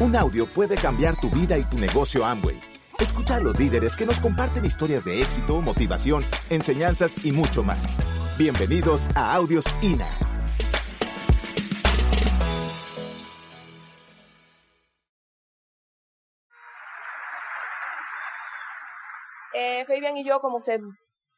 Un audio puede cambiar tu vida y tu negocio Amway. Escucha a los líderes que nos comparten historias de éxito, motivación, enseñanzas y mucho más. Bienvenidos a Audios INA. Eh, Fabian y yo, como se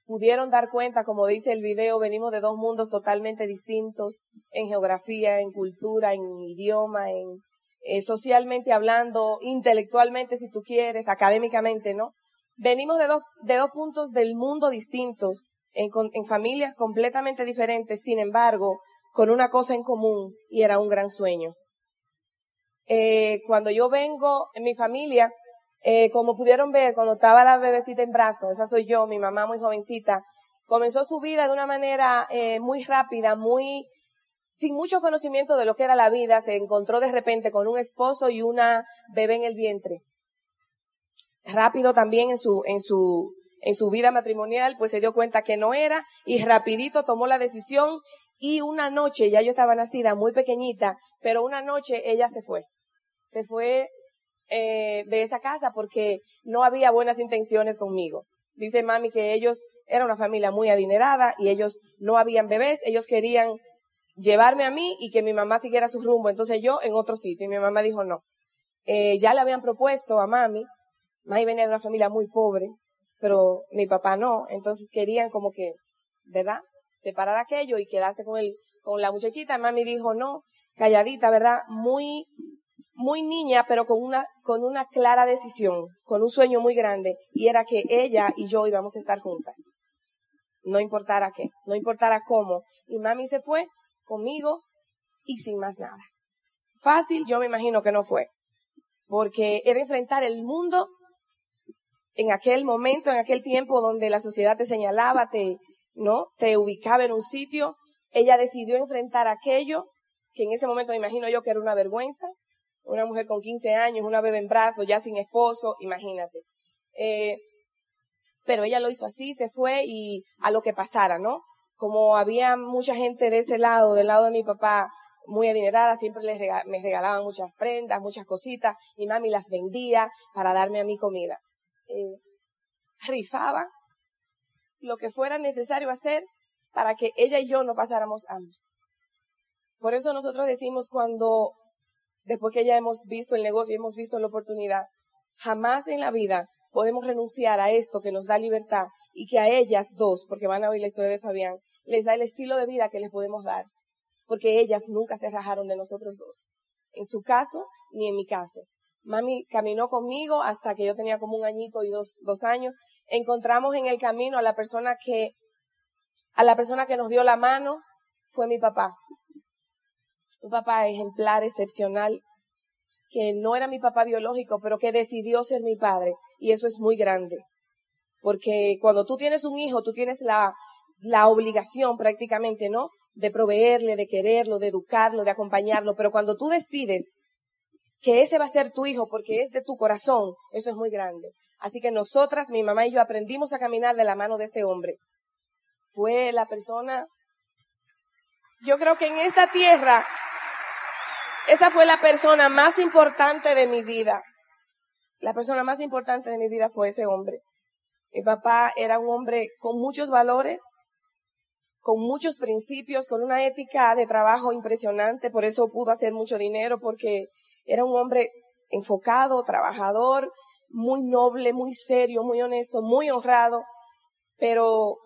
pudieron dar cuenta, como dice el video, venimos de dos mundos totalmente distintos en geografía, en cultura, en idioma, en eh, socialmente hablando, intelectualmente, si tú quieres, académicamente, ¿no? Venimos de dos, de dos puntos del mundo distintos, en, familias completamente diferentes, sin embargo, con una cosa en común, y era un gran sueño. Eh, cuando yo vengo en mi familia, eh, como pudieron ver, cuando estaba la bebecita en brazos, esa soy yo, mi mamá muy jovencita, comenzó su vida de una manera eh, muy rápida, muy sin mucho conocimiento de lo que era la vida, se encontró de repente con un esposo y una bebé en el vientre. Rápido también en su, en su, en su vida matrimonial, pues se dio cuenta que no era y rapidito tomó la decisión y una noche, ya yo estaba nacida muy pequeñita, pero una noche ella se fue. Se fue eh, de esa casa porque no había buenas intenciones conmigo. Dice mami que ellos eran una familia muy adinerada y ellos no habían bebés, ellos querían llevarme a mí y que mi mamá siguiera su rumbo. Entonces yo en otro sitio. Y mi mamá dijo no. Eh, ya le habían propuesto a mami. Mami venía de una familia muy pobre, pero mi papá no. Entonces querían como que, ¿verdad? Separar aquello y quedarse con el, con la muchachita. Mami dijo no, calladita, ¿verdad? Muy, muy niña, pero con una, con una clara decisión, con un sueño muy grande. Y era que ella y yo íbamos a estar juntas. No importara qué, no importara cómo. Y mami se fue conmigo y sin más nada. Fácil, yo me imagino que no fue, porque era enfrentar el mundo en aquel momento, en aquel tiempo donde la sociedad te señalaba, te, ¿no? Te ubicaba en un sitio. Ella decidió enfrentar aquello que en ese momento me imagino yo que era una vergüenza. Una mujer con 15 años, una bebé en brazos, ya sin esposo, imagínate. Eh, pero ella lo hizo así, se fue y a lo que pasara, ¿no? Como había mucha gente de ese lado, del lado de mi papá, muy adinerada, siempre les me regalaban muchas prendas, muchas cositas, y mami las vendía para darme a mi comida. Eh, rifaba lo que fuera necesario hacer para que ella y yo no pasáramos hambre. Por eso nosotros decimos cuando, después que ya hemos visto el negocio y hemos visto la oportunidad, jamás en la vida podemos renunciar a esto que nos da libertad y que a ellas dos, porque van a oír la historia de Fabián, les da el estilo de vida que les podemos dar, porque ellas nunca se rajaron de nosotros dos. En su caso, ni en mi caso. Mami caminó conmigo hasta que yo tenía como un añito y dos, dos años. Encontramos en el camino a la persona que, a la persona que nos dio la mano, fue mi papá. Un papá ejemplar, excepcional, que no era mi papá biológico, pero que decidió ser mi padre. Y eso es muy grande. Porque cuando tú tienes un hijo, tú tienes la, la obligación prácticamente, ¿no? De proveerle, de quererlo, de educarlo, de acompañarlo. Pero cuando tú decides que ese va a ser tu hijo porque es de tu corazón, eso es muy grande. Así que nosotras, mi mamá y yo, aprendimos a caminar de la mano de este hombre. Fue la persona, yo creo que en esta tierra, esa fue la persona más importante de mi vida. La persona más importante de mi vida fue ese hombre. Mi papá era un hombre con muchos valores, con muchos principios, con una ética de trabajo impresionante, por eso pudo hacer mucho dinero, porque era un hombre enfocado, trabajador, muy noble, muy serio, muy honesto, muy honrado, pero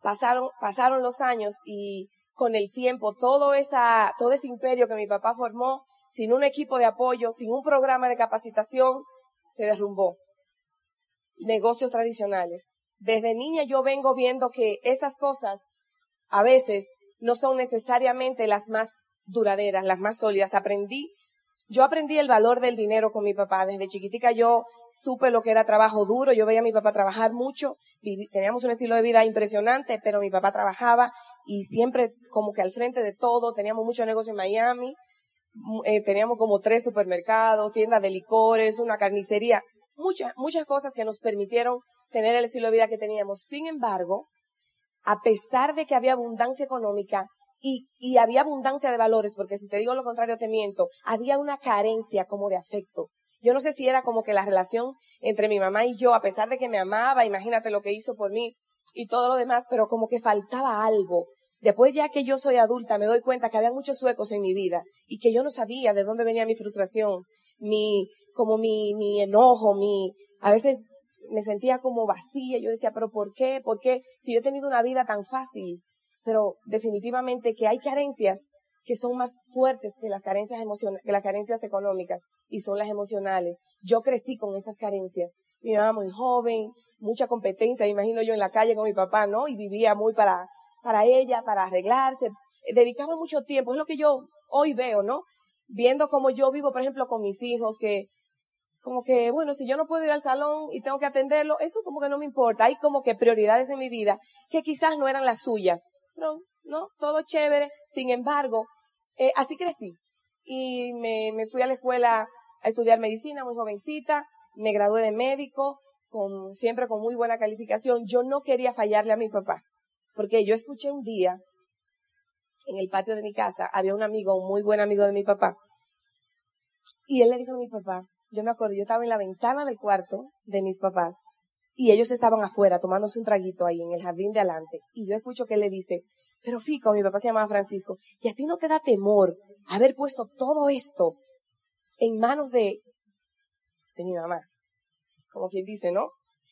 pasaron, pasaron los años y con el tiempo todo esa, todo ese imperio que mi papá formó, sin un equipo de apoyo, sin un programa de capacitación, se derrumbó. Negocios tradicionales. Desde niña yo vengo viendo que esas cosas a veces no son necesariamente las más duraderas, las más sólidas. Aprendí, yo aprendí el valor del dinero con mi papá. Desde chiquitica yo supe lo que era trabajo duro. Yo veía a mi papá trabajar mucho. Teníamos un estilo de vida impresionante, pero mi papá trabajaba y siempre como que al frente de todo. Teníamos mucho negocio en Miami. Eh, teníamos como tres supermercados, tiendas de licores, una carnicería. Muchas, muchas cosas que nos permitieron tener el estilo de vida que teníamos. Sin embargo, a pesar de que había abundancia económica, y, había abundancia de valores, porque si te digo lo contrario te miento, había una carencia como de afecto. Yo no sé si era como que la relación entre mi mamá y yo, a pesar de que me amaba, imagínate lo que hizo por mí y todo lo demás, pero como que faltaba algo. Después ya que yo soy adulta me doy cuenta que había muchos suecos en mi vida y que yo no sabía de dónde venía mi frustración, mi, como mi, mi enojo, mi, a veces me sentía como vacía. Yo decía, pero ¿por qué? ¿Por qué? Si yo he tenido una vida tan fácil, pero definitivamente que hay carencias que son más fuertes que las carencias que las carencias económicas y son las emocionales. Yo crecí con esas carencias. Mi mamá muy joven, mucha competencia, imagino yo en la calle con mi papá, ¿no? Y vivía muy para, para ella, para arreglarse. Dedicaba mucho tiempo, es lo que yo hoy veo, ¿no? Viendo cómo yo vivo, por ejemplo, con mis hijos, que como que, bueno, si yo no puedo ir al salón y tengo que atenderlo, eso como que no me importa. Hay como que prioridades en mi vida que quizás no eran las suyas. Pero, ¿no? Todo chévere. Sin embargo, eh, así crecí. Y me, me fui a la escuela a estudiar medicina muy jovencita. Me gradué de médico, con, siempre con muy buena calificación. Yo no quería fallarle a mi papá. Porque yo escuché un día, en el patio de mi casa, había un amigo, un muy buen amigo de mi papá. Y él le dijo a mi papá, yo me acuerdo, yo estaba en la ventana del cuarto de mis papás y ellos estaban afuera tomándose un traguito ahí en el jardín de adelante. Y yo escucho que él le dice, pero Fico, mi papá se llamaba Francisco, y a ti no te da temor haber puesto todo esto en manos de, de mi mamá. Como quien dice, ¿no?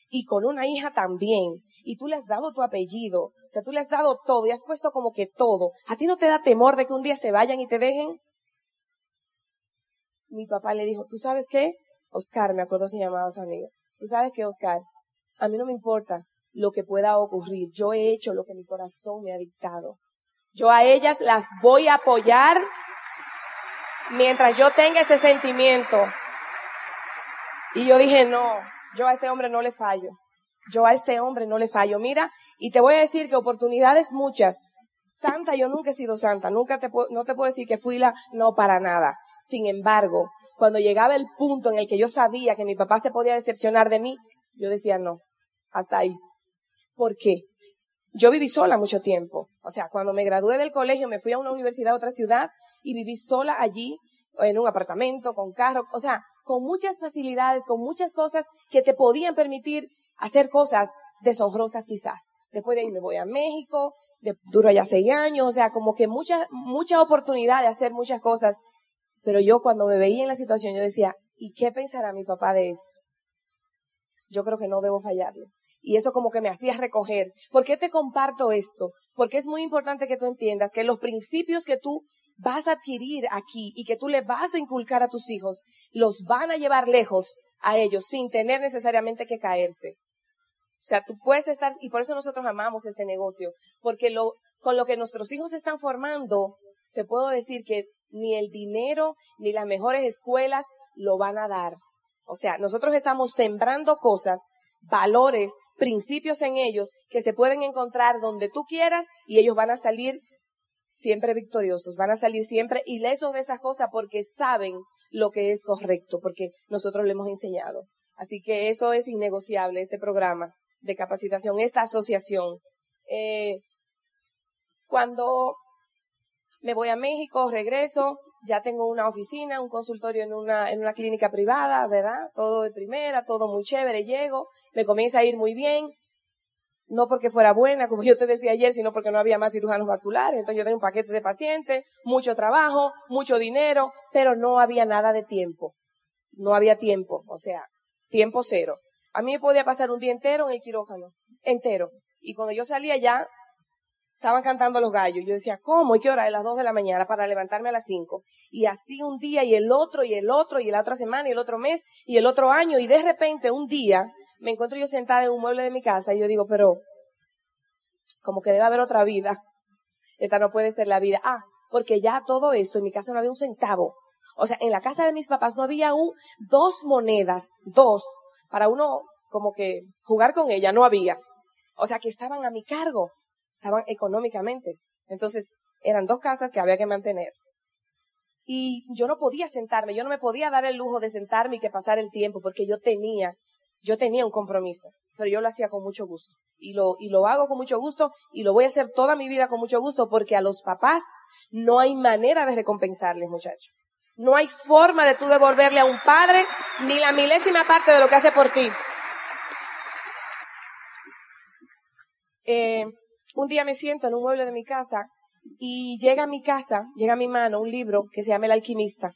Y con una hija también. Y tú le has dado tu apellido. O sea, tú le has dado todo y has puesto como que todo. ¿A ti no te da temor de que un día se vayan y te dejen? Mi papá le dijo, ¿tú sabes qué? Oscar, me acuerdo se llamaba su amiga. ¿Tú sabes qué, Oscar? A mí no me importa lo que pueda ocurrir. Yo he hecho lo que mi corazón me ha dictado. Yo a ellas las voy a apoyar mientras yo tenga ese sentimiento. Y yo dije, no, yo a este hombre no le fallo. Yo a este hombre no le fallo. Mira, y te voy a decir que oportunidades muchas. Santa, yo nunca he sido santa. Nunca te no te puedo decir que fui la, no para nada. Sin embargo, cuando llegaba el punto en el que yo sabía que mi papá se podía decepcionar de mí, yo decía no, hasta ahí. ¿Por qué? Yo viví sola mucho tiempo. O sea, cuando me gradué del colegio me fui a una universidad a otra ciudad y viví sola allí, en un apartamento, con carro, o sea, con muchas facilidades, con muchas cosas que te podían permitir hacer cosas deshonrosas quizás. Después de ahí me voy a México, de, duro ya seis años, o sea, como que mucha, mucha oportunidad de hacer muchas cosas pero yo cuando me veía en la situación, yo decía, ¿y qué pensará mi papá de esto? Yo creo que no debo fallarle. Y eso como que me hacía recoger. ¿Por qué te comparto esto? Porque es muy importante que tú entiendas que los principios que tú vas a adquirir aquí y que tú le vas a inculcar a tus hijos, los van a llevar lejos a ellos sin tener necesariamente que caerse. O sea, tú puedes estar, y por eso nosotros amamos este negocio, porque lo, con lo que nuestros hijos están formando, te puedo decir que ni el dinero, ni las mejores escuelas lo van a dar. O sea, nosotros estamos sembrando cosas, valores, principios en ellos que se pueden encontrar donde tú quieras y ellos van a salir siempre victoriosos, van a salir siempre ilesos de esas cosas porque saben lo que es correcto, porque nosotros le hemos enseñado. Así que eso es innegociable, este programa de capacitación, esta asociación. Eh, cuando me voy a México, regreso, ya tengo una oficina, un consultorio en una, en una clínica privada, ¿verdad? Todo de primera, todo muy chévere, llego, me comienza a ir muy bien, no porque fuera buena, como yo te decía ayer, sino porque no había más cirujanos vasculares, entonces yo tenía un paquete de pacientes, mucho trabajo, mucho dinero, pero no había nada de tiempo. No había tiempo, o sea, tiempo cero. A mí me podía pasar un día entero en el quirófano, entero. Y cuando yo salía ya, estaban cantando los gallos. Yo decía, ¿cómo? ¿Y qué hora? A las dos de la mañana para levantarme a las cinco. Y así un día y el otro y el otro y la otra semana y el otro mes y el otro año. Y de repente un día me encuentro yo sentada en un mueble de mi casa y yo digo, pero como que debe haber otra vida. Esta no puede ser la vida. Ah, porque ya todo esto en mi casa no había un centavo. O sea, en la casa de mis papás no había un, dos monedas, dos, para uno como que jugar con ella, no había. O sea, que estaban a mi cargo estaban económicamente. Entonces, eran dos casas que había que mantener. Y yo no podía sentarme, yo no me podía dar el lujo de sentarme y que pasar el tiempo porque yo tenía, yo tenía un compromiso. pero yo lo hacía con mucho gusto. Y lo, y lo hago con mucho gusto y lo voy a hacer toda mi vida con mucho gusto porque a los papás no hay manera de recompensarles, muchachos. No hay forma de tú devolverle a un padre ni la milésima parte de lo que hace por ti. Eh, un día me siento en un mueble de mi casa y llega a mi casa, llega a mi mano un libro que se llama El alquimista.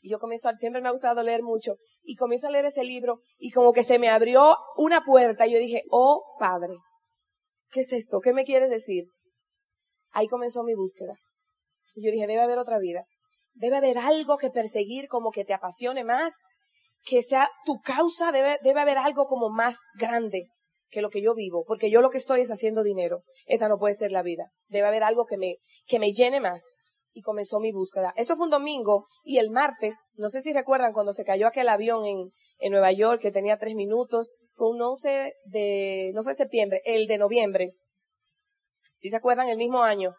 Y yo comienzo, siempre me ha gustado leer mucho, y comienzo a leer ese libro y como que se me abrió una puerta y yo dije, oh Padre, ¿qué es esto? ¿Qué me quieres decir? Ahí comenzó mi búsqueda. Y yo dije, debe haber otra vida. Debe haber algo que perseguir como que te apasione más, que sea tu causa, debe, debe haber algo como más grande que lo que yo vivo, porque yo lo que estoy es haciendo dinero. Esta no puede ser la vida. Debe haber algo que me, que me llene más. Y comenzó mi búsqueda. Eso fue un domingo y el martes, no sé si recuerdan cuando se cayó aquel avión en, en Nueva York que tenía tres minutos, fue un 11 de, no fue septiembre, el de noviembre. Si se acuerdan, el mismo año.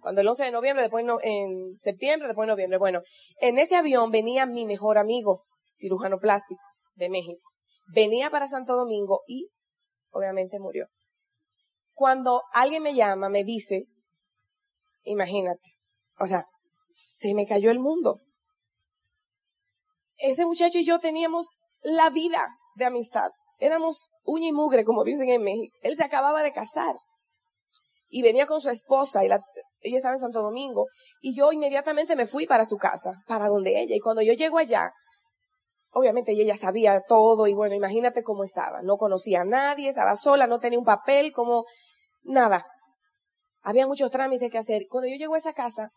Cuando el 11 de noviembre, después en septiembre, después en noviembre. Bueno, en ese avión venía mi mejor amigo, cirujano plástico de México. Venía para Santo Domingo y obviamente murió. Cuando alguien me llama, me dice, imagínate, o sea, se me cayó el mundo. Ese muchacho y yo teníamos la vida de amistad. Éramos uña y mugre, como dicen en México. Él se acababa de casar y venía con su esposa y la, ella estaba en Santo Domingo y yo inmediatamente me fui para su casa, para donde ella. Y cuando yo llego allá, obviamente ella sabía todo y bueno, imagínate cómo estaba. No conocía a nadie, estaba sola, no tenía un papel, como nada. Había muchos trámites que hacer. Cuando yo llego a esa casa,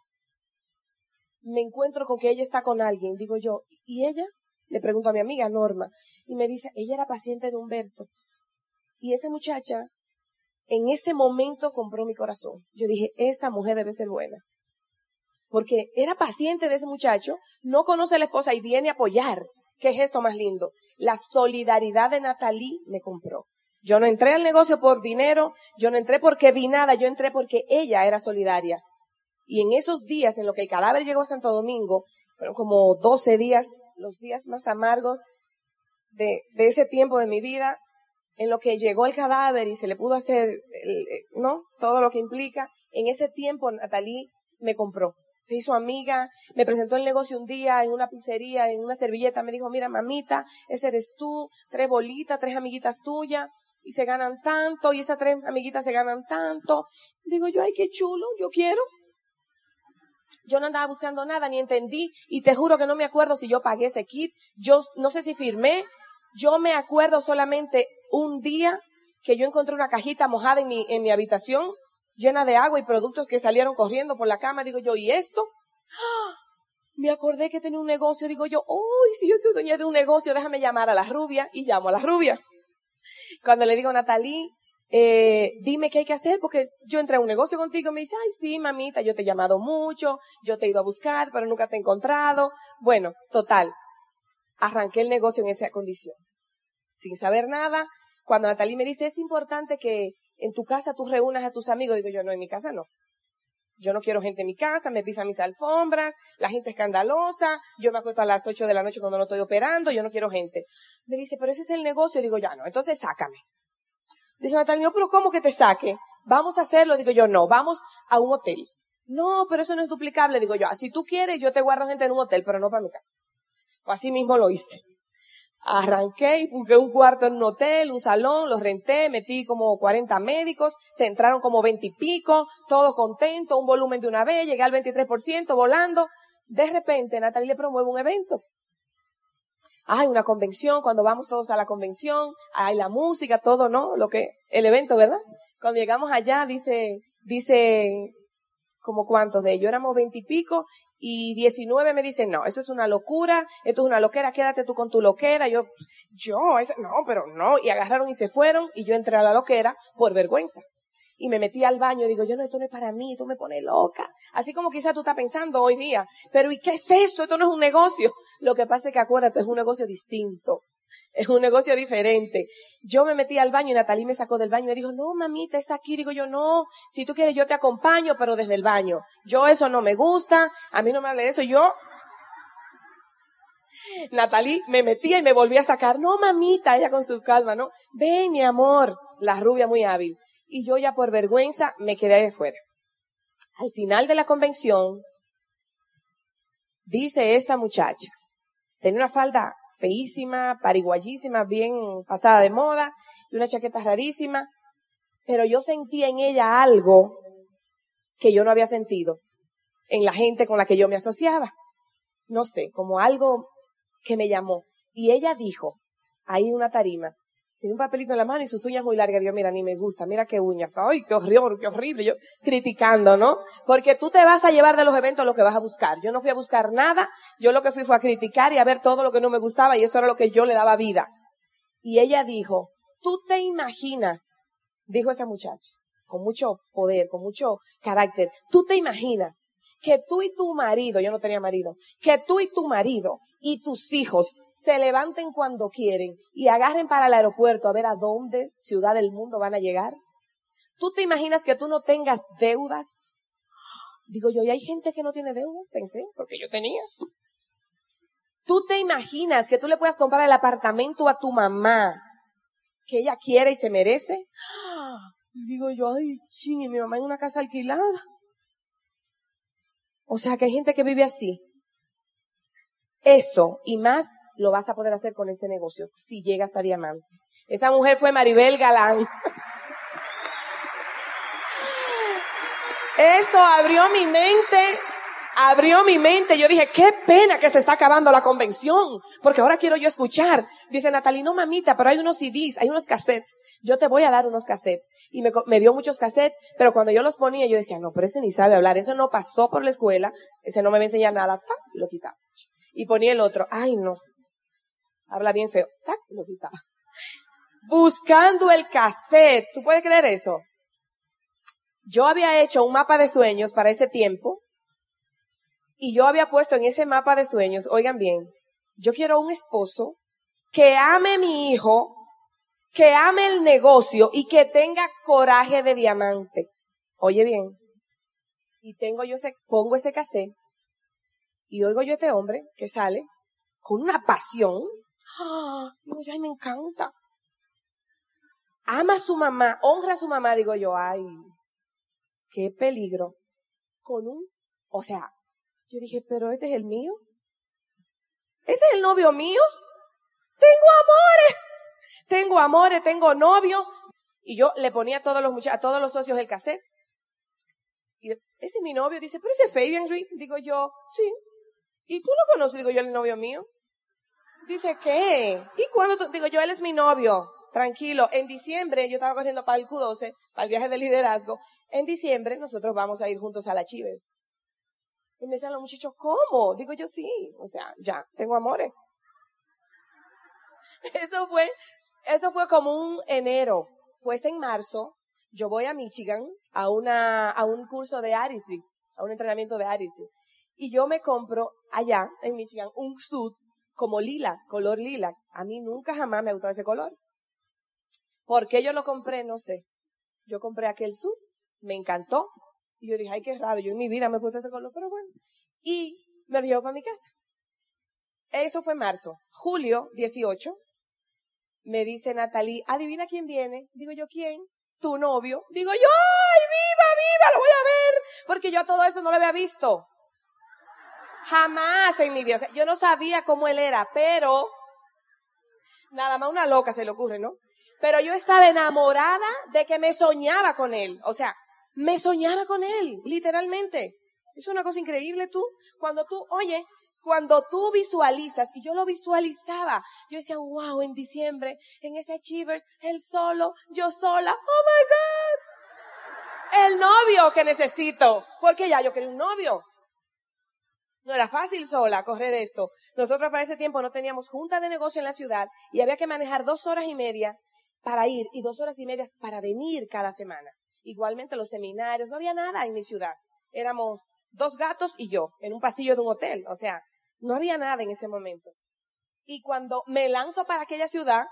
me encuentro con que ella está con alguien. Digo yo, ¿y ella? Le pregunto a mi amiga Norma y me dice, ella era paciente de Humberto. Y esa muchacha, en ese momento compró mi corazón. Yo dije, esta mujer debe ser buena. Porque era paciente de ese muchacho, no conoce a la esposa y viene a apoyar. ¿Qué gesto más lindo? La solidaridad de Natalie me compró. Yo no entré al negocio por dinero, yo no entré porque vi nada, yo entré porque ella era solidaria. Y en esos días en lo que el cadáver llegó a Santo Domingo, fueron como 12 días, los días más amargos de, de ese tiempo de mi vida, en lo que llegó el cadáver y se le pudo hacer, ¿no? Todo lo que implica. En ese tiempo Natalie me compró se hizo amiga, me presentó el negocio un día en una pizzería, en una servilleta, me dijo, mira mamita, ese eres tú, tres bolitas, tres amiguitas tuyas, y se ganan tanto, y esas tres amiguitas se ganan tanto. Digo yo, ay, qué chulo, yo quiero. Yo no andaba buscando nada, ni entendí, y te juro que no me acuerdo si yo pagué ese kit, yo no sé si firmé, yo me acuerdo solamente un día que yo encontré una cajita mojada en mi, en mi habitación, llena de agua y productos que salieron corriendo por la cama. Digo yo, ¿y esto? ¡Ah! Me acordé que tenía un negocio. Digo yo, uy, si yo soy dueña de un negocio, déjame llamar a la rubia. Y llamo a la rubia. Cuando le digo a Natalie, eh, dime qué hay que hacer, porque yo entré a un negocio contigo, me dice, ay, sí, mamita, yo te he llamado mucho, yo te he ido a buscar, pero nunca te he encontrado. Bueno, total, arranqué el negocio en esa condición. Sin saber nada, cuando Natalie me dice, es importante que en tu casa tú reúnas a tus amigos. Digo yo, no, en mi casa no. Yo no quiero gente en mi casa, me pisan mis alfombras, la gente escandalosa, yo me acuesto a las 8 de la noche cuando no estoy operando, yo no quiero gente. Me dice, pero ese es el negocio. Digo, ya no, entonces sácame. Dice Natalia, no, pero ¿cómo que te saque? Vamos a hacerlo. Digo yo, no, vamos a un hotel. No, pero eso no es duplicable. Digo yo, si tú quieres, yo te guardo gente en un hotel, pero no para mi casa. O así mismo lo hice. Arranqué y busqué un cuarto en un hotel, un salón, los renté, metí como 40 médicos, se entraron como 20 y pico, todos contentos, un volumen de una vez, llegué al 23% volando. De repente Natalie le promueve un evento. Hay una convención, cuando vamos todos a la convención, hay la música, todo, ¿no? Lo que, el evento, ¿verdad? Cuando llegamos allá, dice, dice, como cuántos de ellos, éramos veintipico y diecinueve me dicen, no, eso es una locura, esto es una loquera, quédate tú con tu loquera. Yo, yo, no, pero no, y agarraron y se fueron y yo entré a la loquera por vergüenza. Y me metí al baño y digo, yo no, esto no es para mí, esto me pone loca. Así como quizás tú estás pensando hoy día, pero ¿y qué es esto? Esto no es un negocio. Lo que pasa es que acuérdate, es un negocio distinto. Es un negocio diferente. Yo me metí al baño y Natalie me sacó del baño y me dijo, no, mamita, es aquí. Digo yo, no, si tú quieres yo te acompaño, pero desde el baño. Yo eso no me gusta, a mí no me hable de eso. Yo, Natalie me metía y me volvía a sacar. No, mamita, ella con su calma, ¿no? Ven, mi amor. La rubia muy hábil. Y yo ya por vergüenza me quedé ahí afuera. Al final de la convención, dice esta muchacha, tenía una falda feísima, pariguayísima, bien pasada de moda, y una chaqueta rarísima, pero yo sentí en ella algo que yo no había sentido en la gente con la que yo me asociaba. No sé, como algo que me llamó. Y ella dijo, ahí una tarima, tiene un papelito en la mano y sus uñas muy largas. Yo, mira, ni me gusta, mira qué uñas. Ay, qué horrible, qué horrible. Yo criticando, ¿no? Porque tú te vas a llevar de los eventos lo que vas a buscar. Yo no fui a buscar nada. Yo lo que fui fue a criticar y a ver todo lo que no me gustaba y eso era lo que yo le daba vida. Y ella dijo, tú te imaginas, dijo esa muchacha, con mucho poder, con mucho carácter, tú te imaginas que tú y tu marido, yo no tenía marido, que tú y tu marido y tus hijos se levanten cuando quieren y agarren para el aeropuerto a ver a dónde ciudad del mundo van a llegar. ¿Tú te imaginas que tú no tengas deudas? Digo yo, ¿y hay gente que no tiene deudas? Pensé, porque yo tenía. ¿Tú te imaginas que tú le puedas comprar el apartamento a tu mamá que ella quiere y se merece? Digo yo, ay, ching, y mi mamá en una casa alquilada. O sea que hay gente que vive así. Eso y más lo vas a poder hacer con este negocio si llegas a diamante. Esa mujer fue Maribel Galán. Eso abrió mi mente, abrió mi mente. Yo dije, qué pena que se está acabando la convención, porque ahora quiero yo escuchar. Dice Natalie, no mamita, pero hay unos CDs, hay unos cassettes. Yo te voy a dar unos cassettes. Y me, dio muchos cassettes, pero cuando yo los ponía, yo decía, no, pero ese ni sabe hablar, ese no pasó por la escuela, ese no me va a enseñar nada, y lo quitaba. Y ponía el otro, ay no, habla bien feo, ¡tac! lo quitaba. Buscando el cassette, ¿tú puedes creer eso? Yo había hecho un mapa de sueños para ese tiempo y yo había puesto en ese mapa de sueños, oigan bien, yo quiero un esposo que ame mi hijo, que ame el negocio y que tenga coraje de diamante. Oye bien, y tengo yo ese, pongo ese cassette y oigo yo a este hombre que sale con una pasión ¡Ah! Digo yo, ay, me encanta. Ama a su mamá, honra a su mamá, digo yo, ay, qué peligro. Con un, o sea, yo dije, pero este es el mío. ¿Ese es el novio mío? Tengo amores. Tengo amores, tengo novio. Y yo le ponía a todos los muchachos, a todos los socios el cassette. Y ese es mi novio. Dice, pero ese es Fabian Reed. Digo yo, sí. ¿Y tú lo conoces? Digo yo, el novio mío. Dice, ¿qué? ¿Y cuándo? Digo, yo, él es mi novio. Tranquilo. En diciembre, yo estaba corriendo para el Q12, para el viaje de liderazgo. En diciembre, nosotros vamos a ir juntos a la Chives. Y me decían los muchachos, ¿cómo? Digo yo, sí. O sea, ya, tengo amores. Eso fue, eso fue como un enero. Pues en marzo, yo voy a Michigan a una, a un curso de Aristide, a un entrenamiento de Aristide. Y yo me compro allá, en Michigan, un suit como lila, color lila. A mí nunca jamás me ha gustado ese color. ¿Por qué yo lo compré? No sé. Yo compré aquel sud, me encantó. Y yo dije, ay, qué raro, yo en mi vida me puse ese color, pero bueno. Y me lo llevo para mi casa. Eso fue marzo. Julio 18, me dice Natalie, adivina quién viene. Digo yo, ¿quién? Tu novio. Digo yo, ay, viva, viva, lo voy a ver. Porque yo todo eso no lo había visto. Jamás en mi vida. yo no sabía cómo él era, pero nada más una loca se le ocurre, ¿no? Pero yo estaba enamorada de que me soñaba con él. O sea, me soñaba con él, literalmente. Es una cosa increíble tú. Cuando tú, oye, cuando tú visualizas, y yo lo visualizaba, yo decía, wow, en diciembre, en ese Achievers, él solo, yo sola, oh my God. El novio que necesito, porque ya yo quería un novio. No era fácil sola correr esto. Nosotros para ese tiempo no teníamos junta de negocio en la ciudad y había que manejar dos horas y media para ir y dos horas y media para venir cada semana. Igualmente los seminarios, no había nada en mi ciudad. Éramos dos gatos y yo en un pasillo de un hotel. O sea, no había nada en ese momento. Y cuando me lanzo para aquella ciudad,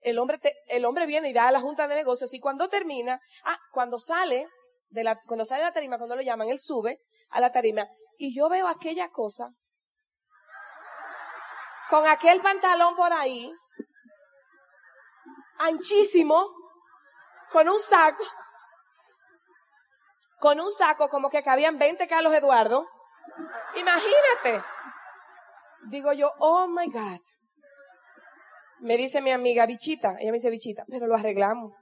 el hombre, el hombre viene y da a la junta de negocios y cuando termina, ah, cuando sale de la, cuando sale de la tarima, cuando lo llaman, él sube a la tarima y yo veo aquella cosa. con aquel pantalón por ahí, anchísimo, con un saco, con un saco como que cabían 20 Carlos Eduardo. Imagínate. Digo yo, oh my God. Me dice mi amiga Bichita, ella me dice Bichita, pero lo arreglamos.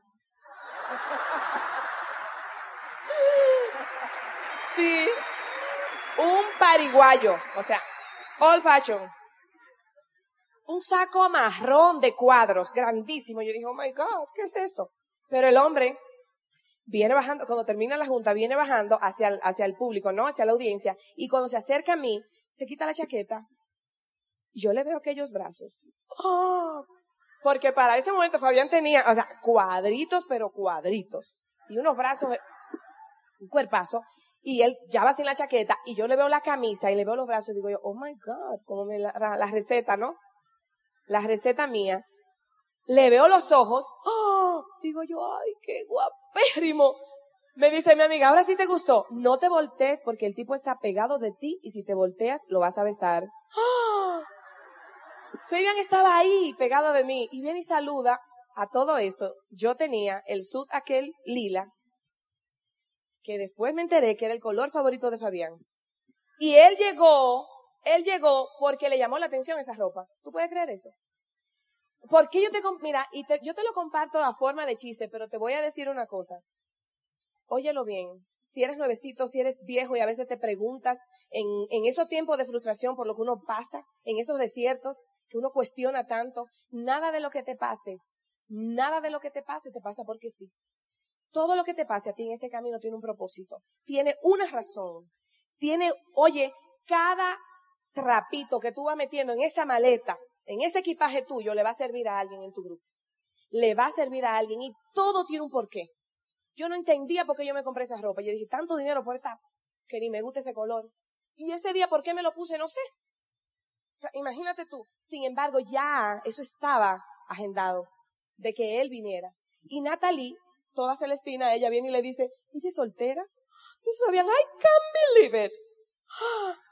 O sea, old fashion. Un saco marrón de cuadros, grandísimo. Yo dije, oh my God, ¿qué es esto? Pero el hombre viene bajando, cuando termina la junta, viene bajando hacia el, hacia el público, ¿no? Hacia la audiencia. Y cuando se acerca a mí, se quita la chaqueta. Yo le veo aquellos brazos. ¡Oh! Porque para ese momento Fabián tenía, o sea, cuadritos, pero cuadritos. Y unos brazos, un cuerpazo. Y él ya va sin la chaqueta. Y yo le veo la camisa y le veo los brazos. Y digo yo, oh my God, como me la, la receta, ¿no? La receta mía. Le veo los ojos. ¡Oh! Digo yo, ay, qué guapérrimo. Me dice mi amiga, ahora sí te gustó. No te voltees porque el tipo está pegado de ti y si te volteas lo vas a besar. ¡Oh! Fabian estaba ahí pegado de mí y viene y saluda a todo esto. Yo tenía el sud aquel lila que después me enteré que era el color favorito de Fabián. Y él llegó, él llegó porque le llamó la atención esa ropa. ¿Tú puedes creer eso? Porque yo te, mira, y yo te lo comparto a forma de chiste, pero te voy a decir una cosa. Óyelo bien. Si eres nuevecito, si eres viejo y a veces te preguntas en, en esos tiempos de frustración por lo que uno pasa, en esos desiertos que uno cuestiona tanto, nada de lo que te pase, nada de lo que te pase te pasa porque sí. Todo lo que te pase a ti en este camino tiene un propósito, tiene una razón, tiene, oye, cada trapito que tú vas metiendo en esa maleta, en ese equipaje tuyo, le va a servir a alguien en tu grupo. Le va a servir a alguien y todo tiene un porqué. Yo no entendía por qué yo me compré esa ropa. Yo dije, tanto dinero por esta, que ni me gusta ese color. Y ese día, ¿por qué me lo puse? No sé. O sea, imagínate tú. Sin embargo, ya eso estaba agendado de que él viniera. Y Natalie toda Celestina, ella viene y le dice, ¿ella es soltera? Dice Fabián, I can't believe it.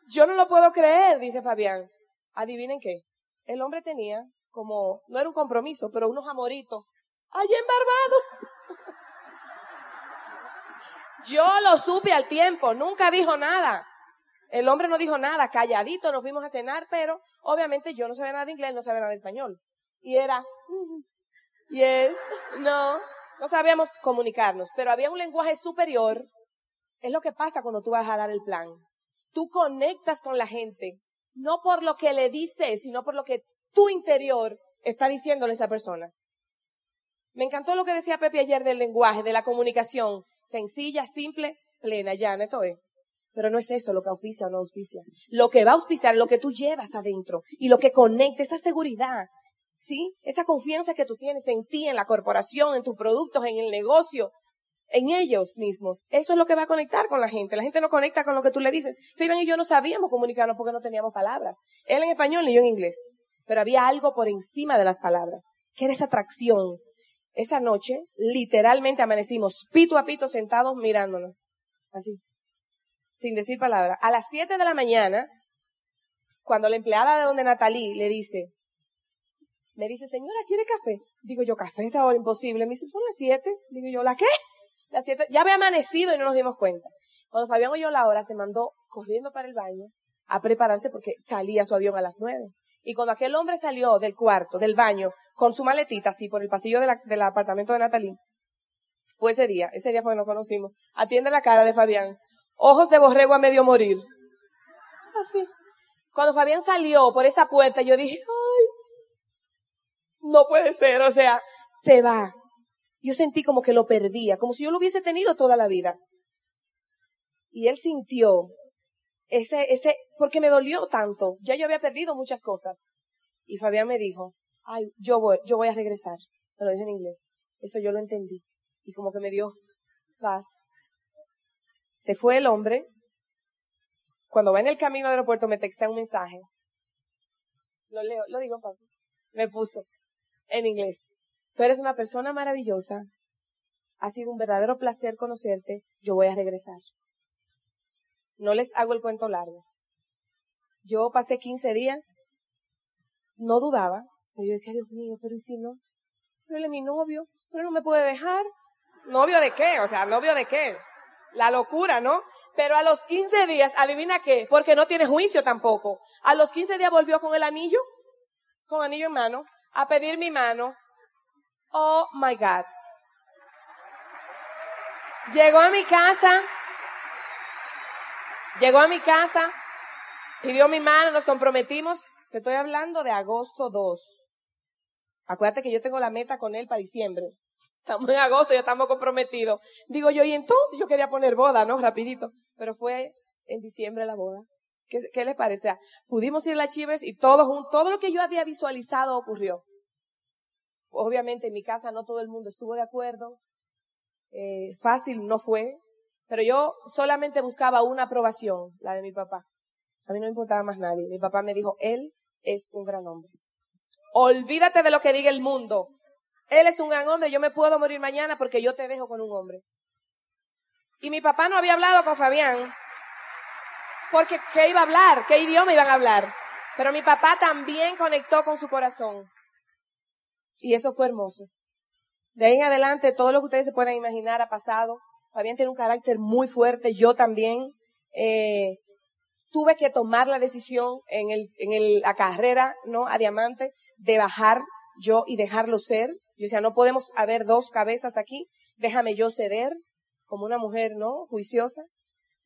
Yo no lo puedo creer, dice Fabián. Adivinen qué. El hombre tenía como, no era un compromiso, pero unos amoritos. Allí en Barbados. Yo lo supe al tiempo, nunca dijo nada. El hombre no dijo nada, calladito, nos fuimos a cenar, pero obviamente yo no sabía nada de inglés, no sabía nada de español. Y era, y él, no, no sabíamos comunicarnos, pero había un lenguaje superior. Es lo que pasa cuando tú vas a dar el plan. Tú conectas con la gente, no por lo que le dices, sino por lo que tu interior está diciéndole a esa persona. Me encantó lo que decía Pepe ayer del lenguaje, de la comunicación, sencilla, simple, plena, llana, esto es. Pero no es eso lo que auspicia o no auspicia. Lo que va a auspiciar, lo que tú llevas adentro y lo que conecta, esa seguridad, ¿sí? Esa confianza que tú tienes en ti, en la corporación, en tus productos, en el negocio, en ellos mismos. Eso es lo que va a conectar con la gente. La gente no conecta con lo que tú le dices. Fabián y yo no sabíamos comunicarnos porque no teníamos palabras. Él en español y yo en inglés. Pero había algo por encima de las palabras, que era esa atracción. Esa noche, literalmente amanecimos pito a pito sentados mirándonos. Así. Sin decir palabra. A las siete de la mañana, cuando la empleada de donde Natalie le dice, me dice, señora, ¿quiere café? Digo yo, café esta hora imposible. Me dice, son las siete. Digo yo, ¿la qué? Las siete. Ya había amanecido y no nos dimos cuenta. Cuando Fabián oyó la hora, se mandó corriendo para el baño a prepararse porque salía su avión a las nueve. Y cuando aquel hombre salió del cuarto, del baño, con su maletita así por el pasillo del apartamento de Natalie, fue ese día, ese día fue que nos conocimos. Atiende la cara de Fabián. Ojos de borrego a medio morir. Así. Cuando Fabián salió por esa puerta, yo dije, no puede ser, o sea, se va. Yo sentí como que lo perdía, como si yo lo hubiese tenido toda la vida. Y él sintió ese, ese, porque me dolió tanto. Ya yo había perdido muchas cosas. Y Fabián me dijo, ay, yo voy, yo voy a regresar. Me lo dije en inglés. Eso yo lo entendí. Y como que me dio paz. Se fue el hombre. Cuando va en el camino al aeropuerto me texta un mensaje. Lo leo, lo digo. Me puso, en inglés. Tú eres una persona maravillosa. Ha sido un verdadero placer conocerte. Yo voy a regresar. No les hago el cuento largo. Yo pasé 15 días no dudaba. Pero yo decía, Dios mío, pero ¿y si no? Pero él es mi novio, pero no me puede dejar. ¿Novio de qué? O sea, ¿novio de qué? La locura, ¿no? Pero a los 15 días, adivina qué, porque no tiene juicio tampoco. A los 15 días volvió con el anillo, con anillo en mano, a pedir mi mano. Oh my God. Llegó a mi casa, llegó a mi casa, pidió mi mano, nos comprometimos. Te estoy hablando de agosto 2. Acuérdate que yo tengo la meta con él para diciembre. Estamos en agosto, ya estamos comprometidos. Digo yo, y entonces yo quería poner boda, ¿no? Rapidito. Pero fue en diciembre la boda. ¿Qué, qué les parece? pudimos ir a la Chivers y todo, todo lo que yo había visualizado ocurrió. Obviamente en mi casa no todo el mundo estuvo de acuerdo. Eh, fácil no fue. Pero yo solamente buscaba una aprobación, la de mi papá. A mí no me importaba más nadie. Mi papá me dijo, él es un gran hombre. Olvídate de lo que diga el mundo. Él es un gran hombre, yo me puedo morir mañana porque yo te dejo con un hombre. Y mi papá no había hablado con Fabián, porque ¿qué iba a hablar? ¿Qué idioma iban a hablar? Pero mi papá también conectó con su corazón. Y eso fue hermoso. De ahí en adelante, todo lo que ustedes se puedan imaginar ha pasado. Fabián tiene un carácter muy fuerte, yo también. Eh, tuve que tomar la decisión en, el, en el, la carrera, ¿no? A Diamante, de bajar yo y dejarlo ser. Yo decía, no podemos haber dos cabezas aquí, déjame yo ceder como una mujer, ¿no? Juiciosa.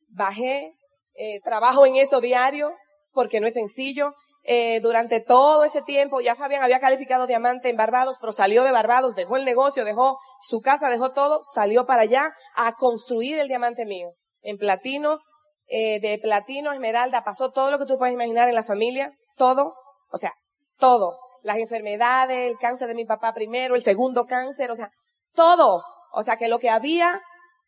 Bajé, eh, trabajo en eso diario, porque no es sencillo. Eh, durante todo ese tiempo, ya Fabián había calificado diamante en Barbados, pero salió de Barbados, dejó el negocio, dejó su casa, dejó todo, salió para allá a construir el diamante mío. En platino, eh, de platino, esmeralda, pasó todo lo que tú puedes imaginar en la familia, todo, o sea, todo las enfermedades, el cáncer de mi papá primero, el segundo cáncer, o sea, todo. O sea, que lo que había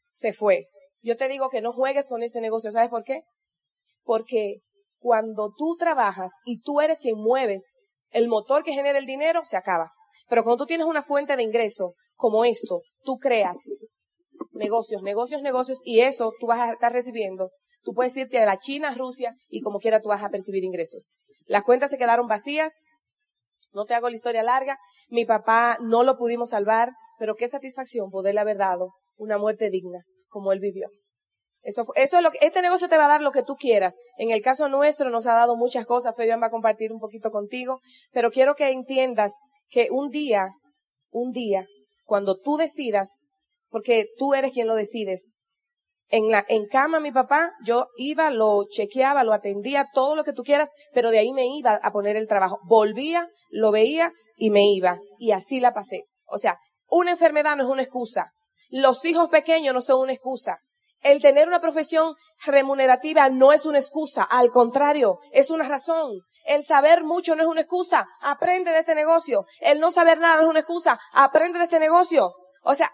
se fue. Yo te digo que no juegues con este negocio. ¿Sabes por qué? Porque cuando tú trabajas y tú eres quien mueves el motor que genera el dinero, se acaba. Pero cuando tú tienes una fuente de ingreso como esto, tú creas negocios, negocios, negocios, y eso tú vas a estar recibiendo. Tú puedes irte a la China, Rusia, y como quiera tú vas a percibir ingresos. Las cuentas se quedaron vacías, no te hago la historia larga. Mi papá no lo pudimos salvar, pero qué satisfacción poderle haber dado una muerte digna, como él vivió. Eso, esto es lo que, este negocio te va a dar lo que tú quieras. En el caso nuestro nos ha dado muchas cosas. Fabián va a compartir un poquito contigo, pero quiero que entiendas que un día, un día, cuando tú decidas, porque tú eres quien lo decides, en la, en cama mi papá, yo iba, lo chequeaba, lo atendía, todo lo que tú quieras, pero de ahí me iba a poner el trabajo. Volvía, lo veía y me iba. Y así la pasé. O sea, una enfermedad no es una excusa. Los hijos pequeños no son una excusa. El tener una profesión remunerativa no es una excusa, al contrario, es una razón. El saber mucho no es una excusa, aprende de este negocio. El no saber nada no es una excusa, aprende de este negocio. O sea,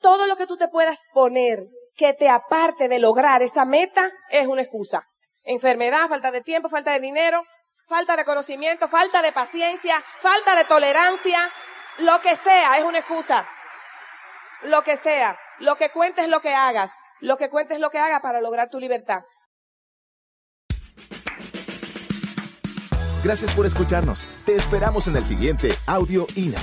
todo lo que tú te puedas poner que te aparte de lograr esa meta es una excusa. Enfermedad, falta de tiempo, falta de dinero, falta de conocimiento, falta de paciencia, falta de tolerancia, lo que sea es una excusa. Lo que sea, lo que cuentes lo que hagas, lo que cuentes lo que hagas para lograr tu libertad. Gracias por escucharnos. Te esperamos en el siguiente Audio INA.